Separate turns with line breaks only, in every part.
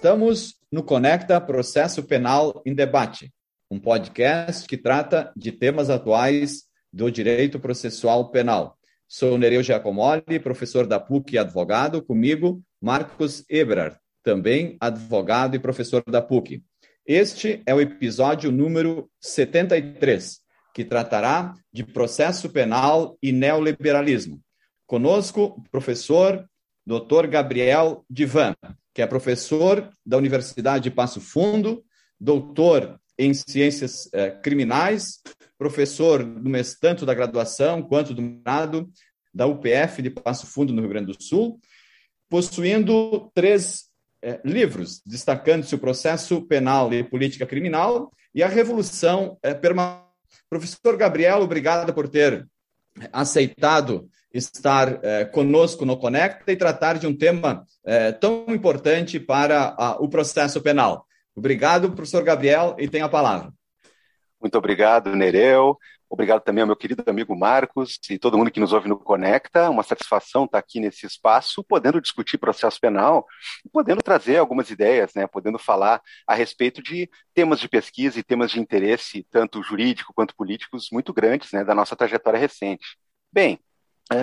Estamos no Conecta Processo Penal em Debate, um podcast que trata de temas atuais do direito processual penal. Sou Nereu Giacomoli, professor da PUC e advogado, comigo Marcos Ebrard, também advogado e professor da PUC. Este é o episódio número 73, que tratará de processo penal e neoliberalismo. Conosco, o professor Dr. Gabriel Divan, que é professor da Universidade de Passo Fundo, doutor em ciências eh, criminais, professor do tanto da graduação quanto do mestrado da UPF de Passo Fundo, no Rio Grande do Sul, possuindo três eh, livros, destacando-se o processo penal e política criminal e a revolução eh, permanente. Professor Gabriel, obrigado por ter aceitado estar eh, conosco no Conecta e tratar de um tema eh, tão importante para a, o processo penal. Obrigado, professor Gabriel, e tem a palavra.
Muito obrigado, Nereu. Obrigado também ao meu querido amigo Marcos e todo mundo que nos ouve no Conecta. Uma satisfação estar aqui nesse espaço, podendo discutir processo penal podendo trazer algumas ideias, né? podendo falar a respeito de temas de pesquisa e temas de interesse, tanto jurídico quanto políticos, muito grandes né? da nossa trajetória recente. Bem,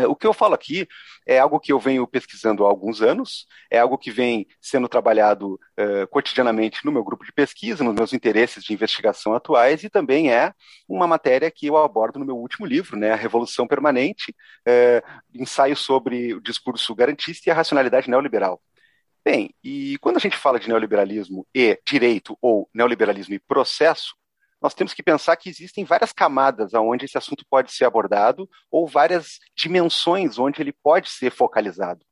o que eu falo aqui é algo que eu venho pesquisando há alguns anos, é algo que vem sendo trabalhado é, cotidianamente no meu grupo de pesquisa, nos meus interesses de investigação atuais, e também é uma matéria que eu abordo no meu último livro, né, A Revolução Permanente, é, ensaio sobre o discurso garantista e a racionalidade neoliberal. Bem, e quando a gente fala de neoliberalismo e direito, ou neoliberalismo e processo, nós temos que pensar que existem várias camadas onde esse assunto pode ser abordado ou várias dimensões onde ele pode ser focalizado.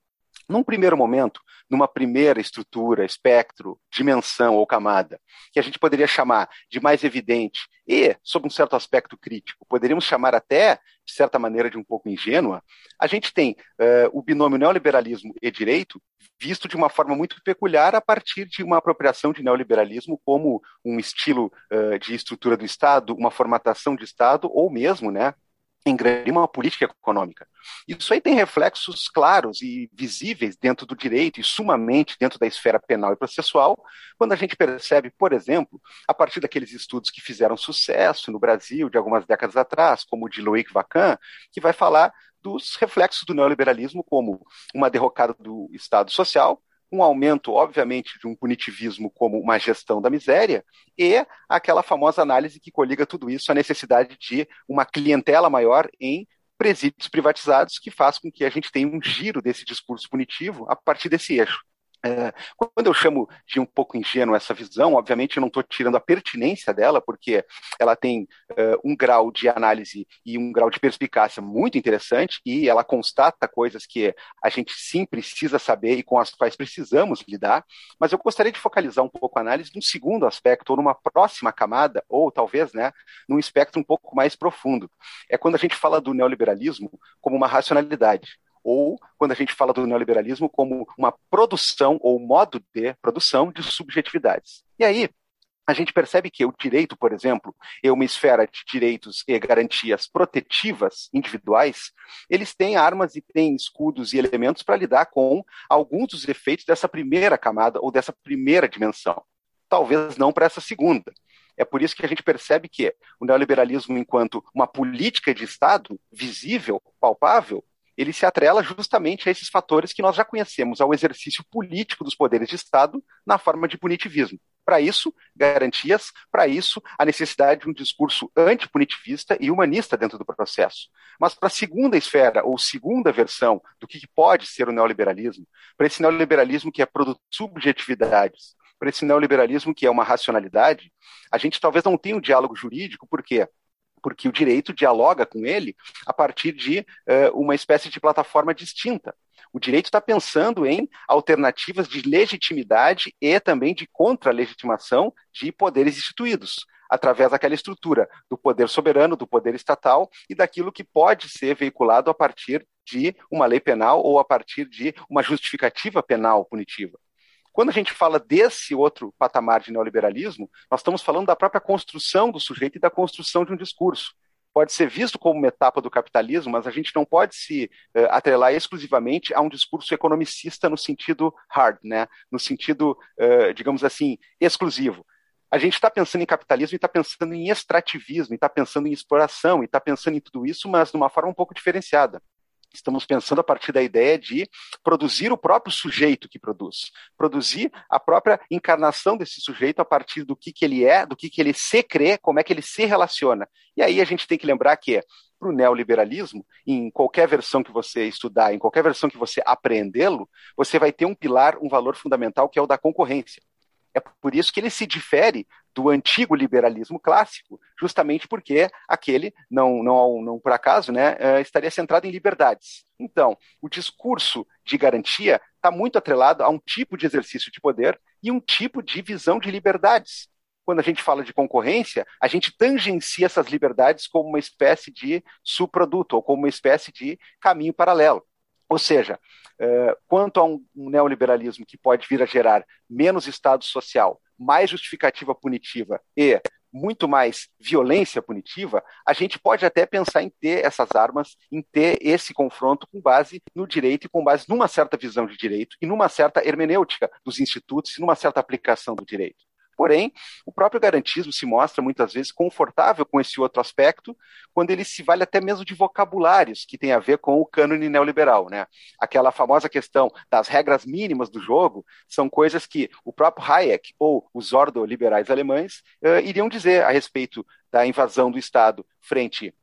Num primeiro momento, numa primeira estrutura, espectro, dimensão ou camada, que a gente poderia chamar de mais evidente e, sob um certo aspecto crítico, poderíamos chamar até, de certa maneira, de um pouco ingênua, a gente tem uh, o binômio neoliberalismo e direito visto de uma forma muito peculiar a partir de uma apropriação de neoliberalismo como um estilo uh, de estrutura do Estado, uma formatação de Estado, ou mesmo, né, grande uma política econômica. Isso aí tem reflexos claros e visíveis dentro do direito e sumamente dentro da esfera penal e processual, quando a gente percebe, por exemplo, a partir daqueles estudos que fizeram sucesso no Brasil de algumas décadas atrás, como o de Loic Vacan, que vai falar dos reflexos do neoliberalismo como uma derrocada do Estado social, um aumento, obviamente, de um punitivismo como uma gestão da miséria e aquela famosa análise que coliga tudo isso à necessidade de uma clientela maior em presídios privatizados, que faz com que a gente tenha um giro desse discurso punitivo a partir desse eixo. É, quando eu chamo de um pouco ingênuo essa visão, obviamente eu não estou tirando a pertinência dela, porque ela tem uh, um grau de análise e um grau de perspicácia muito interessante, e ela constata coisas que a gente sim precisa saber e com as quais precisamos lidar, mas eu gostaria de focalizar um pouco a análise num segundo aspecto, ou numa próxima camada, ou talvez né, num espectro um pouco mais profundo. É quando a gente fala do neoliberalismo como uma racionalidade ou quando a gente fala do neoliberalismo como uma produção ou modo de produção de subjetividades. E aí, a gente percebe que o direito, por exemplo, é uma esfera de direitos e garantias protetivas individuais, eles têm armas e têm escudos e elementos para lidar com alguns dos efeitos dessa primeira camada ou dessa primeira dimensão. Talvez não para essa segunda. É por isso que a gente percebe que o neoliberalismo, enquanto uma política de Estado visível, palpável, ele se atrela justamente a esses fatores que nós já conhecemos, ao exercício político dos poderes de Estado na forma de punitivismo. Para isso, garantias, para isso, a necessidade de um discurso antipunitivista e humanista dentro do processo. Mas para a segunda esfera, ou segunda versão do que pode ser o neoliberalismo, para esse neoliberalismo que é produto de subjetividades, para esse neoliberalismo que é uma racionalidade, a gente talvez não tenha um diálogo jurídico, por quê? Porque o direito dialoga com ele a partir de uh, uma espécie de plataforma distinta. O direito está pensando em alternativas de legitimidade e também de contra-legitimação de poderes instituídos, através daquela estrutura do poder soberano, do poder estatal e daquilo que pode ser veiculado a partir de uma lei penal ou a partir de uma justificativa penal punitiva. Quando a gente fala desse outro patamar de neoliberalismo, nós estamos falando da própria construção do sujeito e da construção de um discurso. pode ser visto como uma etapa do capitalismo, mas a gente não pode se uh, atrelar exclusivamente a um discurso economicista no sentido hard, né? no sentido, uh, digamos assim, exclusivo. A gente está pensando em capitalismo e está pensando em extrativismo, e está pensando em exploração, e está pensando em tudo isso, mas de uma forma um pouco diferenciada. Estamos pensando a partir da ideia de produzir o próprio sujeito que produz, produzir a própria encarnação desse sujeito a partir do que, que ele é, do que, que ele se crê, como é que ele se relaciona. E aí a gente tem que lembrar que para o neoliberalismo, em qualquer versão que você estudar, em qualquer versão que você apreendê-lo, você vai ter um pilar, um valor fundamental que é o da concorrência. É por isso que ele se difere do antigo liberalismo clássico, justamente porque aquele, não, não, não por acaso, né, eh, estaria centrado em liberdades. Então, o discurso de garantia está muito atrelado a um tipo de exercício de poder e um tipo de visão de liberdades. Quando a gente fala de concorrência, a gente tangencia essas liberdades como uma espécie de subproduto ou como uma espécie de caminho paralelo. Ou seja, eh, quanto a um neoliberalismo que pode vir a gerar menos Estado social, mais justificativa punitiva e muito mais violência punitiva, a gente pode até pensar em ter essas armas, em ter esse confronto com base no direito e com base numa certa visão de direito e numa certa hermenêutica dos institutos e numa certa aplicação do direito. Porém, o próprio garantismo se mostra muitas vezes confortável com esse outro aspecto, quando ele se vale até mesmo de vocabulários que tem a ver com o cânone neoliberal. Né? Aquela famosa questão das regras mínimas do jogo são coisas que o próprio Hayek ou os ordoliberais alemães uh, iriam dizer a respeito da invasão do Estado frente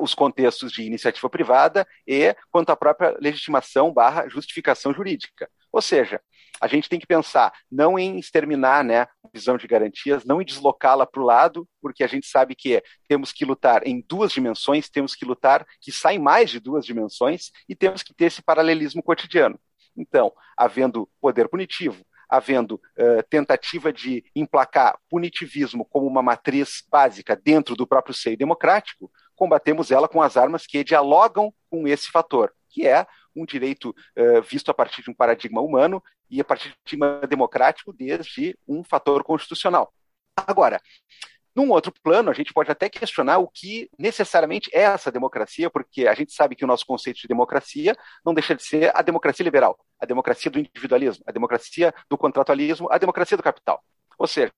os contextos de iniciativa privada e quanto à própria legitimação barra justificação jurídica. Ou seja, a gente tem que pensar não em exterminar né, a visão de garantias, não em deslocá-la para o lado, porque a gente sabe que temos que lutar em duas dimensões, temos que lutar que sai mais de duas dimensões e temos que ter esse paralelismo cotidiano. Então, havendo poder punitivo, havendo uh, tentativa de emplacar punitivismo como uma matriz básica dentro do próprio seio democrático, combatemos ela com as armas que dialogam com esse fator, que é um direito uh, visto a partir de um paradigma humano e a partir de um democrático desde um fator constitucional. Agora, num outro plano, a gente pode até questionar o que necessariamente é essa democracia, porque a gente sabe que o nosso conceito de democracia não deixa de ser a democracia liberal, a democracia do individualismo, a democracia do contratualismo, a democracia do capital. Ou seja,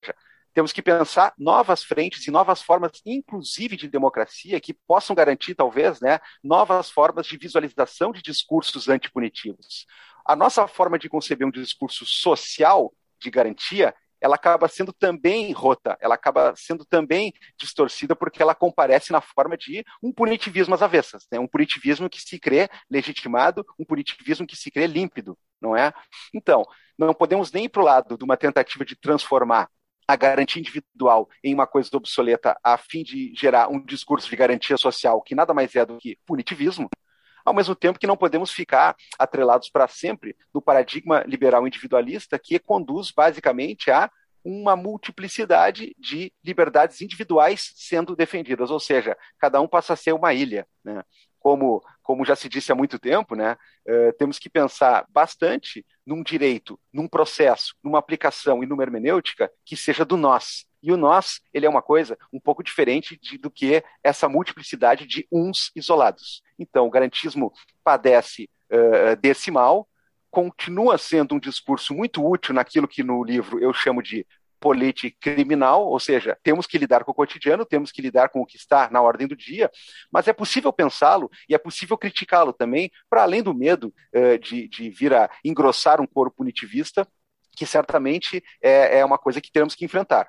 temos que pensar novas frentes e novas formas, inclusive de democracia, que possam garantir, talvez, né, novas formas de visualização de discursos antipunitivos. A nossa forma de conceber um discurso social de garantia ela acaba sendo também rota, ela acaba sendo também distorcida porque ela comparece na forma de um punitivismo às avessas, né? um punitivismo que se crê legitimado, um punitivismo que se crê límpido, não é? Então, não podemos nem ir para o lado de uma tentativa de transformar a garantia individual em uma coisa obsoleta a fim de gerar um discurso de garantia social que nada mais é do que punitivismo, ao mesmo tempo que não podemos ficar atrelados para sempre no paradigma liberal individualista que conduz basicamente a uma multiplicidade de liberdades individuais sendo defendidas, ou seja, cada um passa a ser uma ilha. Né? Como, como já se disse há muito tempo, né, uh, temos que pensar bastante num direito, num processo, numa aplicação e numa hermenêutica que seja do nós. E o nós, ele é uma coisa um pouco diferente de, do que essa multiplicidade de uns isolados. Então, o garantismo padece uh, desse mal, continua sendo um discurso muito útil naquilo que no livro eu chamo de política criminal, ou seja, temos que lidar com o cotidiano, temos que lidar com o que está na ordem do dia, mas é possível pensá-lo e é possível criticá-lo também, para além do medo uh, de, de vir a engrossar um coro punitivista, que certamente é, é uma coisa que temos que enfrentar.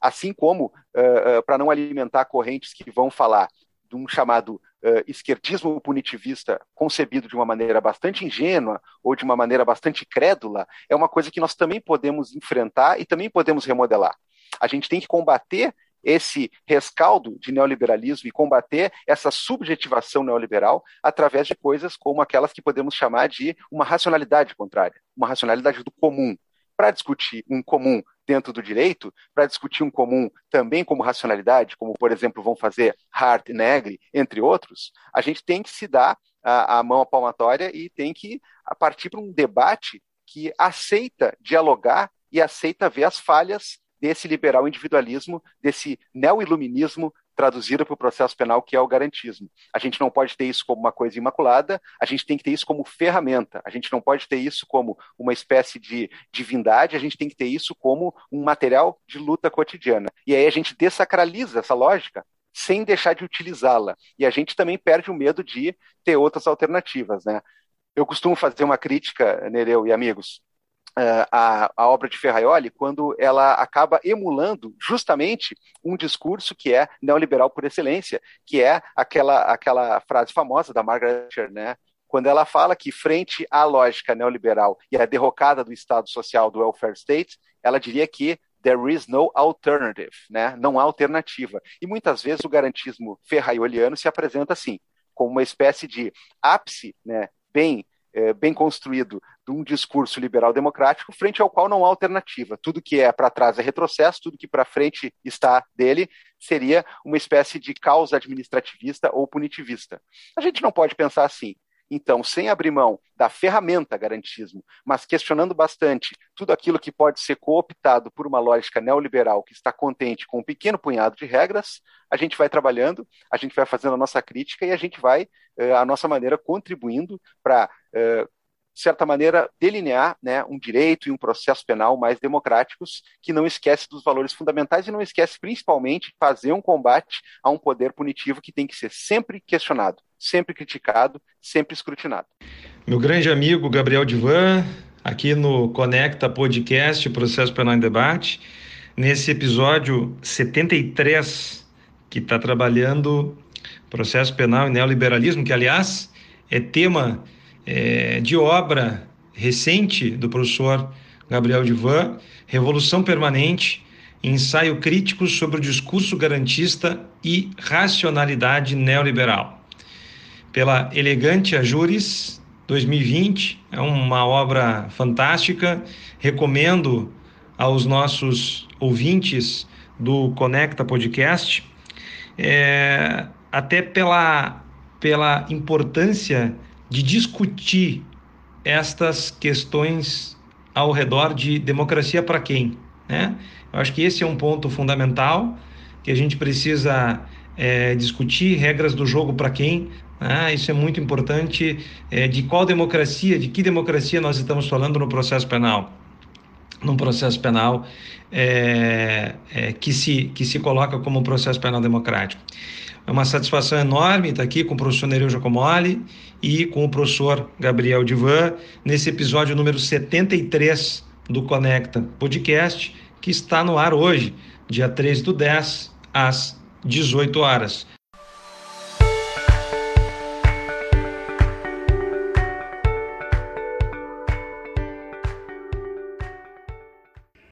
Assim como, uh, uh, para não alimentar correntes que vão falar de um chamado uh, esquerdismo punitivista concebido de uma maneira bastante ingênua ou de uma maneira bastante crédula, é uma coisa que nós também podemos enfrentar e também podemos remodelar. A gente tem que combater esse rescaldo de neoliberalismo e combater essa subjetivação neoliberal através de coisas como aquelas que podemos chamar de uma racionalidade contrária, uma racionalidade do comum. Para discutir um comum dentro do direito para discutir um comum também como racionalidade, como, por exemplo, vão fazer Hart e Negri, entre outros, a gente tem que se dar a, a mão à palmatória e tem que partir para um debate que aceita dialogar e aceita ver as falhas desse liberal individualismo, desse neo-iluminismo traduzida para o processo penal, que é o garantismo. A gente não pode ter isso como uma coisa imaculada, a gente tem que ter isso como ferramenta, a gente não pode ter isso como uma espécie de divindade, a gente tem que ter isso como um material de luta cotidiana. E aí a gente desacraliza essa lógica sem deixar de utilizá-la. E a gente também perde o medo de ter outras alternativas, né? Eu costumo fazer uma crítica, Nereu e amigos, a, a, obra de Ferraioli quando ela acaba emulando justamente um discurso que é neoliberal por excelência, que é aquela, aquela frase famosa da Margaret Thatcher, né? quando ela fala que, frente à lógica neoliberal e à derrocada do Estado social, do welfare state, ela diria que there is no alternative, né? não há alternativa. E muitas vezes o garantismo ferraioliano se apresenta assim, como uma espécie de ápice né, bem, é, bem construído de um discurso liberal democrático, frente ao qual não há alternativa. Tudo que é para trás é retrocesso, tudo que para frente está dele seria uma espécie de causa administrativista ou punitivista. A gente não pode pensar assim. Então, sem abrir mão da ferramenta garantismo, mas questionando bastante tudo aquilo que pode ser cooptado por uma lógica neoliberal que está contente com um pequeno punhado de regras, a gente vai trabalhando, a gente vai fazendo a nossa crítica e a gente vai, eh, a nossa maneira, contribuindo para eh, de certa maneira, delinear né, um direito e um processo penal mais democráticos, que não esquece dos valores fundamentais e não esquece, principalmente, fazer um combate a um poder punitivo que tem que ser sempre questionado, sempre criticado, sempre escrutinado.
Meu grande amigo Gabriel Divan, aqui no Conecta Podcast Processo Penal em Debate, nesse episódio 73, que está trabalhando processo penal e neoliberalismo, que, aliás, é tema é, de obra recente do professor Gabriel Divan, Revolução Permanente, ensaio crítico sobre o discurso garantista e racionalidade neoliberal. Pela Elegante Juris, 2020, é uma obra fantástica, recomendo aos nossos ouvintes do Conecta Podcast, é, até pela, pela importância de discutir estas questões ao redor de democracia para quem, né? Eu acho que esse é um ponto fundamental que a gente precisa é, discutir regras do jogo para quem. Né? Isso é muito importante. É, de qual democracia, de que democracia nós estamos falando no processo penal? Num processo penal é, é que, se, que se coloca como um processo penal democrático. É uma satisfação enorme estar aqui com o professor Nereu Giacomoli e com o professor Gabriel Divan nesse episódio número 73 do Conecta Podcast, que está no ar hoje, dia 13 do 10, às 18 horas.